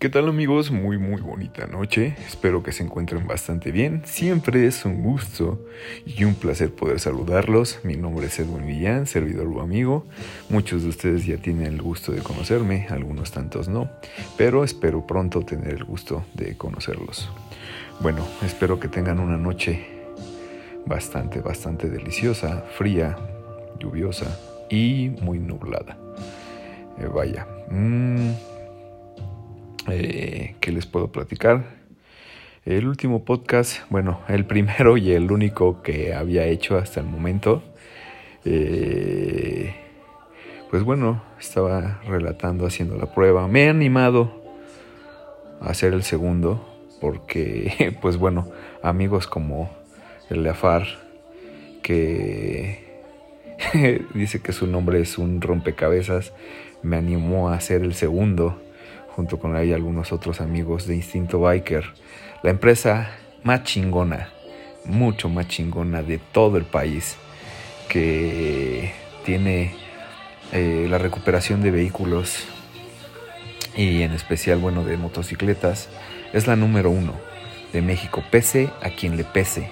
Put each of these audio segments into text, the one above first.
¿Qué tal amigos? Muy muy bonita noche. Espero que se encuentren bastante bien. Siempre es un gusto y un placer poder saludarlos. Mi nombre es Edwin Millán, servidor o amigo. Muchos de ustedes ya tienen el gusto de conocerme, algunos tantos no, pero espero pronto tener el gusto de conocerlos. Bueno, espero que tengan una noche bastante, bastante deliciosa, fría, lluviosa y muy nublada. Eh, vaya. Mmm, eh, ¿Qué les puedo platicar? El último podcast, bueno, el primero y el único que había hecho hasta el momento. Eh, pues bueno, estaba relatando, haciendo la prueba. Me he animado a hacer el segundo porque, pues bueno, amigos como el Leafar, que dice que su nombre es un rompecabezas, me animó a hacer el segundo junto con ahí algunos otros amigos de Instinto Biker, la empresa más chingona, mucho más chingona de todo el país, que tiene eh, la recuperación de vehículos y en especial, bueno, de motocicletas, es la número uno de México, pese a quien le pese.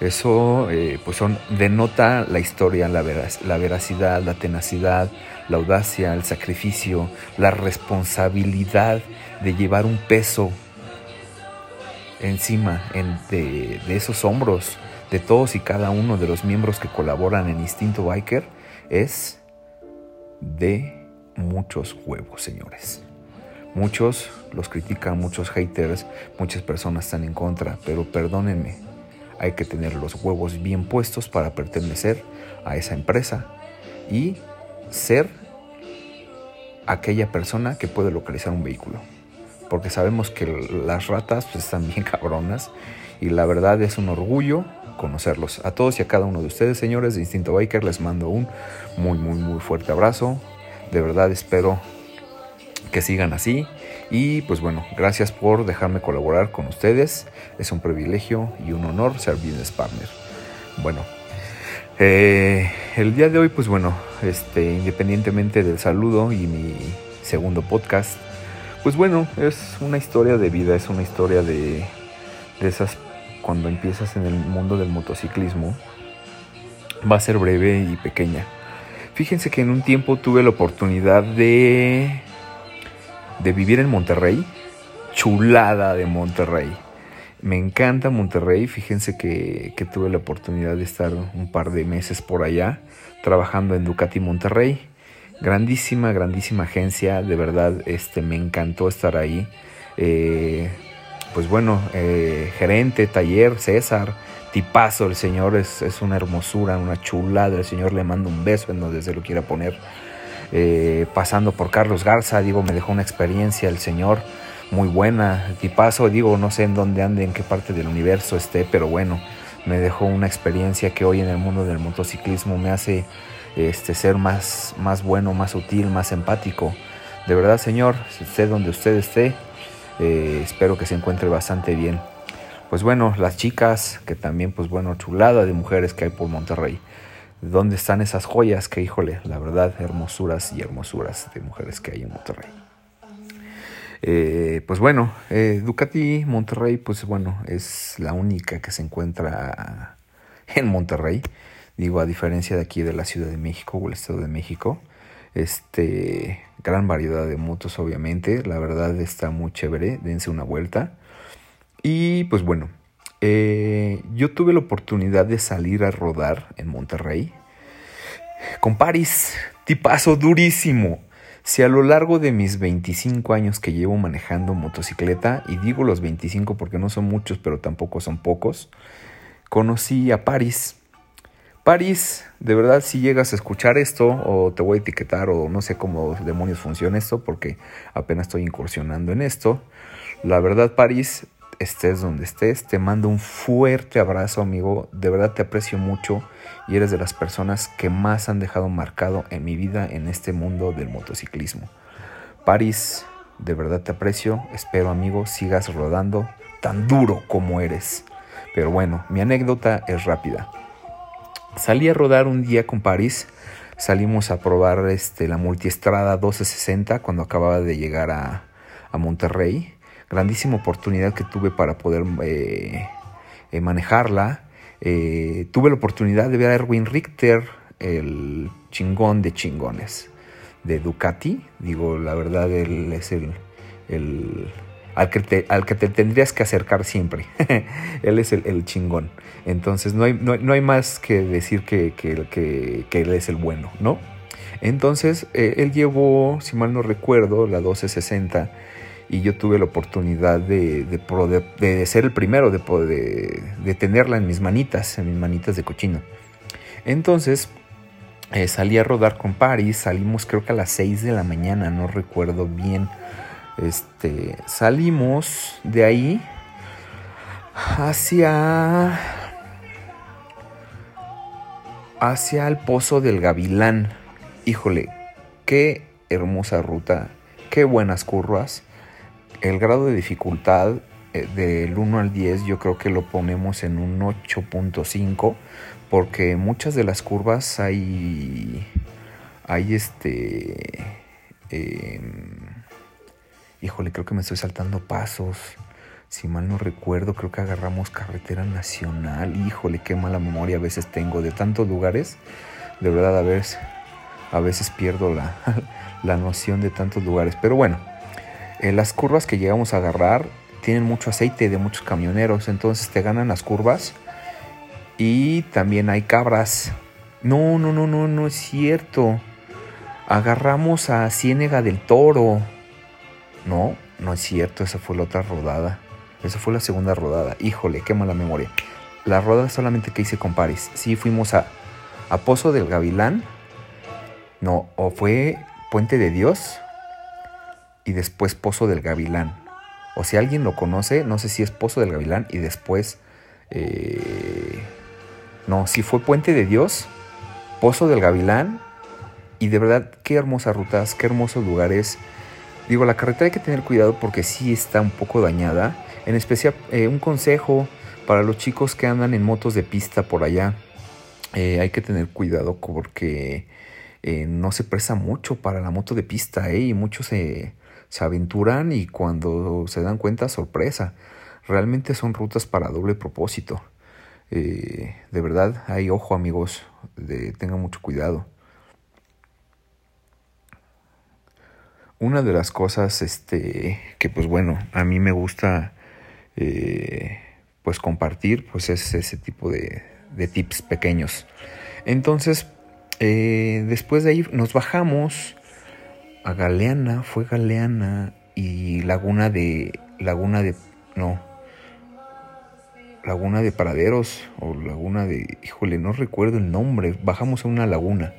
Eso eh, pues son, denota la historia, la, la veracidad, la tenacidad, la audacia, el sacrificio, la responsabilidad de llevar un peso encima de, de, esos hombros de todos y cada uno de los miembros que colaboran en Instinto Biker es de muchos huevos, señores. Muchos los critican, muchos haters, muchas personas están en contra, pero perdónenme, hay que tener los huevos bien puestos para pertenecer a esa empresa y ser aquella persona que puede localizar un vehículo. Porque sabemos que las ratas pues, están bien cabronas y la verdad es un orgullo conocerlos. A todos y a cada uno de ustedes, señores de Instinto Biker, les mando un muy, muy, muy fuerte abrazo. De verdad espero que sigan así. Y pues bueno, gracias por dejarme colaborar con ustedes. Es un privilegio y un honor ser business partner. Bueno, eh, el día de hoy, pues bueno, este, independientemente del saludo y mi segundo podcast, pues bueno, es una historia de vida, es una historia de, de esas cuando empiezas en el mundo del motociclismo. Va a ser breve y pequeña. Fíjense que en un tiempo tuve la oportunidad de de vivir en Monterrey. Chulada de Monterrey. Me encanta Monterrey. Fíjense que, tuve la oportunidad de estar un par de meses por allá trabajando en Ducati Monterrey. Grandísima, grandísima agencia. De verdad, este, me encantó estar ahí. Eh, pues bueno, eh, gerente, taller, César, tipazo, el señor es, es, una hermosura, una chulada. El señor le manda un beso en donde se lo quiera poner. Eh, pasando por Carlos Garza, digo, me dejó una experiencia el señor muy buena, tipazo, digo, no sé en dónde ande, en qué parte del universo esté, pero bueno, me dejó una experiencia que hoy en el mundo del motociclismo me hace este, ser más, más bueno, más útil, más empático. De verdad, señor, esté donde usted esté, eh, espero que se encuentre bastante bien. Pues bueno, las chicas, que también, pues bueno, chulada de mujeres que hay por Monterrey dónde están esas joyas que, híjole, la verdad, hermosuras y hermosuras de mujeres que hay en Monterrey. Eh, pues bueno, eh, Ducati Monterrey, pues bueno, es la única que se encuentra en Monterrey. Digo, a diferencia de aquí de la Ciudad de México o el Estado de México. Este, gran variedad de motos, obviamente. La verdad está muy chévere. Dense una vuelta. Y pues bueno, eh, yo tuve la oportunidad de salir a rodar en Monterrey con Paris, tipazo durísimo. Si a lo largo de mis 25 años que llevo manejando motocicleta, y digo los 25 porque no son muchos, pero tampoco son pocos, conocí a Paris. Paris, de verdad, si llegas a escuchar esto, o te voy a etiquetar, o no sé cómo demonios funciona esto, porque apenas estoy incursionando en esto. La verdad, Paris, estés donde estés. Te mando un fuerte abrazo, amigo. De verdad te aprecio mucho y eres de las personas que más han dejado marcado en mi vida en este mundo del motociclismo. París, de verdad te aprecio. Espero, amigo, sigas rodando tan duro como eres. Pero bueno, mi anécdota es rápida. Salí a rodar un día con París salimos a probar este, la multiestrada 1260 cuando acababa de llegar a, a Monterrey. Grandísima oportunidad que tuve para poder eh, eh, manejarla. Eh, tuve la oportunidad de ver a Erwin Richter, el chingón de chingones de Ducati. Digo, la verdad, él es el, al, que te, al que te tendrías que acercar siempre. él es el, chingón. Entonces, no hay, no, hay, más que decir que, que, que, él es el bueno, ¿no? Entonces, él llevó, si mal no recuerdo, la 1260 y yo tuve la oportunidad de, de, ser el primero, de, tenerla en mis manitas, en mis manitas de cochino. Entonces, eh, salí a rodar con Paris, salimos creo que a las 6 de la mañana, no recuerdo bien. Este, salimos de ahí hacia hacia el pozo del Gavilán. Híjole, qué hermosa ruta, qué buenas curvas. El grado de dificultad eh, del 1 al 10 yo creo que lo ponemos en un 8.5 porque muchas de las curvas hay, hay este, em, híjole, creo que me estoy saltando pasos. Si mal no recuerdo, creo que agarramos carretera nacional. Híjole, qué mala memoria a veces tengo de tantos lugares. De verdad, a veces, a veces pierdo la, la noción de tantos lugares. Pero bueno, las curvas que llegamos a agarrar tienen mucho aceite de muchos camioneros. Entonces te ganan las curvas y también hay cabras. No, no, no, no, no es cierto. Agarramos a Ciénega del Toro. No, no es cierto, esa fue la otra rodada. Esa fue la segunda rodada. Híjole, qué mala memoria. La rodada solamente que hice con Paris. Sí, fuimos a, a Pozo del Gavilán. No, o fue Puente de Dios. Y después Pozo del Gavilán. O si alguien lo conoce, no sé si es Pozo del Gavilán y después eh, no, si fue Puente de Dios, Pozo del Gavilán. Y de verdad, qué hermosas rutas, qué hermosos lugares. Digo, la carretera hay que tener cuidado porque sí está un poco dañada. En especial, eh, un consejo para los chicos que andan en motos de pista por allá. Eh, hay que tener cuidado porque eh, no se presta mucho para la moto de pista. Y muchos se, se aventuran y cuando se dan cuenta, sorpresa. Realmente son rutas para doble propósito. Eh, de verdad, hay ojo amigos, de, tengan mucho cuidado. Una de las cosas este, que pues bueno, a mí me gusta eh, pues compartir, pues es ese tipo de, de tips pequeños. Entonces, eh, después de ahí nos bajamos a Galeana, fue Galeana y Laguna de, Laguna de, no, laguna de Paraderos o laguna de, híjole, no recuerdo el nombre, bajamos a una laguna.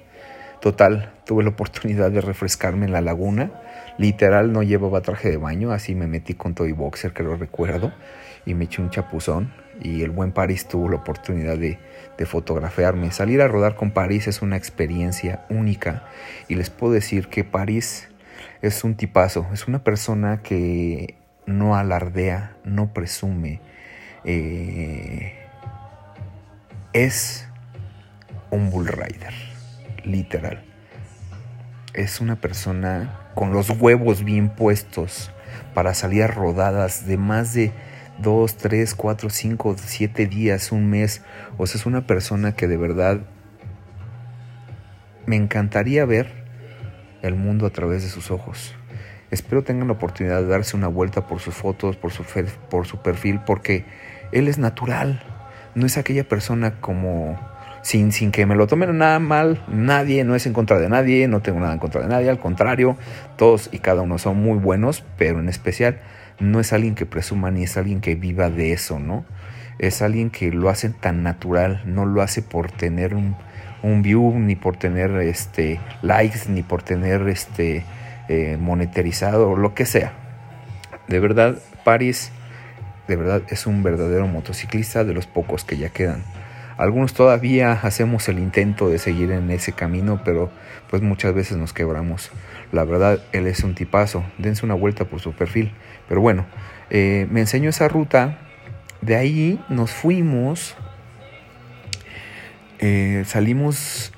Total, tuve la oportunidad de refrescarme en la laguna. Literal no llevaba traje de baño, así me metí con todo y boxer, que lo recuerdo, y me eché un chapuzón. Y el buen París tuvo la oportunidad de, de fotografiarme. Salir a rodar con París es una experiencia única. Y les puedo decir que París es un tipazo, es una persona que no alardea, no presume, eh, es un bull rider, literal. Es una persona con los huevos bien puestos para salir a rodadas de más de 2, 3, 4, 5, 7 días, un mes. O sea, es una persona que de verdad me encantaría ver el mundo a través de sus ojos. Espero tengan la oportunidad de darse una vuelta por sus fotos, por su, por su perfil, porque él es natural. No es aquella persona como sin, sin que me lo tomen nada mal. Nadie, no es en contra de nadie, no tengo nada en contra de nadie. Al contrario, todos y cada uno son muy buenos, pero en especial no es alguien que presuma ni es alguien que viva de eso, ¿no? Es alguien que lo hace tan natural, no lo hace por tener un, view, ni por tener este, likes, ni por tener este, eh, monetarizado, o lo que sea. De verdad, Paris de verdad es un verdadero motociclista de los pocos que ya quedan. Algunos todavía hacemos el intento de seguir en ese camino, pero pues muchas veces nos quebramos. La verdad, él es un tipazo. Dense una vuelta por su perfil. Pero bueno, eh, me enseñó esa ruta. De ahí nos fuimos. Eh, salimos,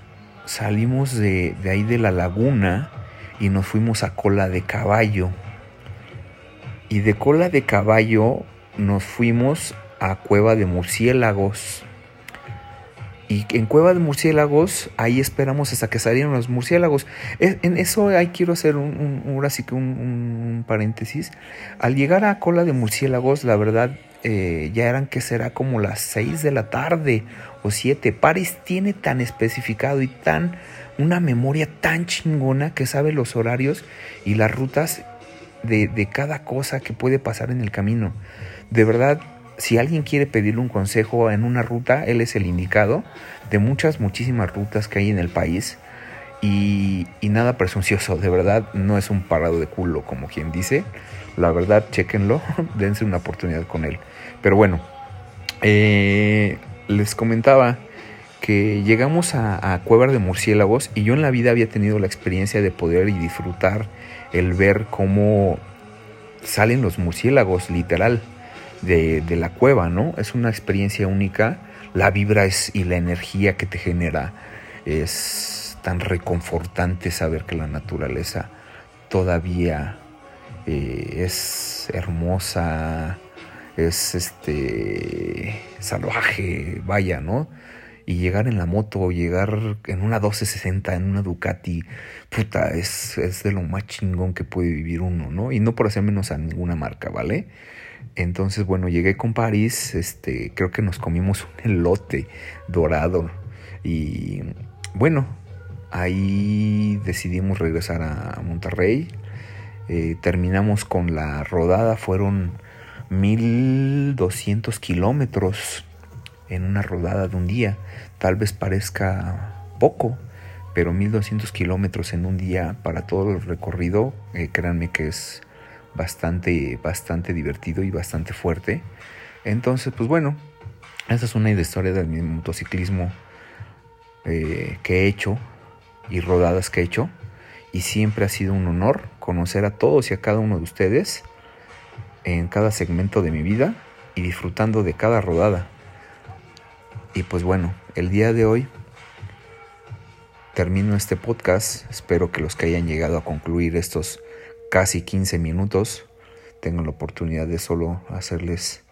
salimos de, de ahí de la laguna y nos fuimos a cola de caballo. Y de cola de caballo nos fuimos a Cueva de Murciélagos. Y en Cueva de Murciélagos, ahí esperamos hasta que salieron los murciélagos. En eso ahí quiero hacer un, ahora sí que un, paréntesis. Al llegar a Cola de Murciélagos, la verdad, eh, ya eran que será como las 6 de la tarde o 7. Paris tiene tan especificado y tan una memoria tan chingona que sabe los horarios y las rutas de, de cada cosa que puede pasar en el camino. De verdad, si alguien quiere pedirle un consejo en una ruta, él es el indicado de muchas, muchísimas rutas que hay en el país. Y, nada presuncioso, de verdad no es un parado de culo como quien dice. La verdad, chequenlo, dense una oportunidad con él. Pero bueno, eh, les comentaba que llegamos a, a Cueva de Murciélagos y yo en la vida había tenido la experiencia de poder y disfrutar el ver cómo salen los murciélagos, literal de, la cueva, ¿no? Es una experiencia única. La vibra es, y la energía que te genera es tan reconfortante saber que la naturaleza todavía eh, es hermosa, es este salvaje, vaya, ¿no? Y llegar en la moto, llegar en una 1260, en una Ducati, puta, es, es de lo más chingón que puede vivir uno, ¿no? Y no por hacer menos a ninguna marca, ¿vale? Entonces, bueno, llegué con París, este, creo que nos comimos un elote dorado y bueno, ahí decidimos regresar a Monterrey. Eh, terminamos con la rodada, fueron 1200 kilómetros en una rodada de un día. Tal vez parezca poco, pero 1200 kilómetros en un día para todo el recorrido, eh, créanme que es bastante, bastante divertido y bastante fuerte. Entonces, pues bueno, esa es una historia del motociclismo eh, que he hecho y rodadas que he hecho. Y siempre ha sido un honor conocer a todos y a cada uno de ustedes en cada segmento de mi vida y disfrutando de cada rodada. Y pues bueno, el día de hoy termino este podcast. Espero que los que hayan llegado a concluir estos casi 15 minutos tengo la oportunidad de solo hacerles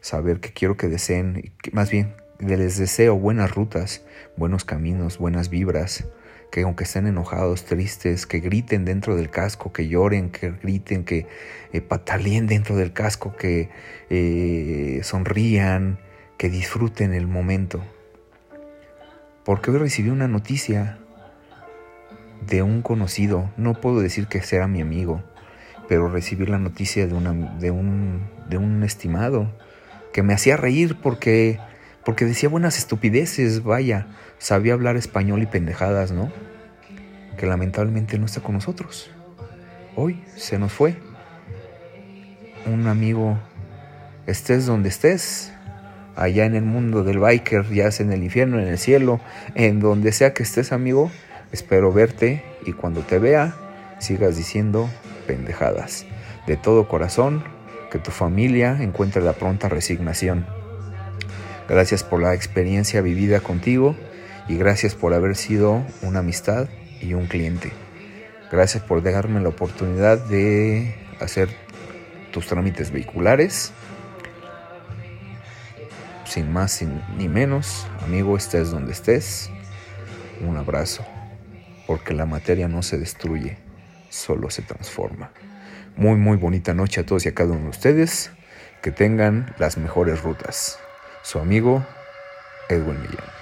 saber que quiero que deseen, más bien les deseo buenas rutas, buenos caminos, buenas vibras, que aunque estén enojados, tristes, que griten dentro del casco, que lloren, que griten, que eh, pataleen dentro del casco, que eh, sonrían, que disfruten el momento. Porque hoy recibí una noticia de un conocido, no puedo decir que sea mi amigo, pero recibí la noticia de, una, de, un, de un estimado que me hacía reír porque, porque decía buenas estupideces, vaya, sabía hablar español y pendejadas, ¿no? Que lamentablemente no está con nosotros. Hoy se nos fue. Un amigo, estés donde estés, allá en el mundo del biker, ya sea en el infierno, en el cielo, en donde sea que estés, amigo, Espero verte y cuando te vea sigas diciendo pendejadas. De todo corazón, que tu familia encuentre la pronta resignación. Gracias por la experiencia vivida contigo y gracias por haber sido una amistad y un cliente. Gracias por dejarme la oportunidad de hacer tus trámites vehiculares. Sin más ni menos, amigo, estés donde estés. Un abrazo porque la materia no se destruye, solo se transforma. Muy, muy bonita noche a todos y a cada uno de ustedes. Que tengan las mejores rutas. Su amigo Edwin Millán.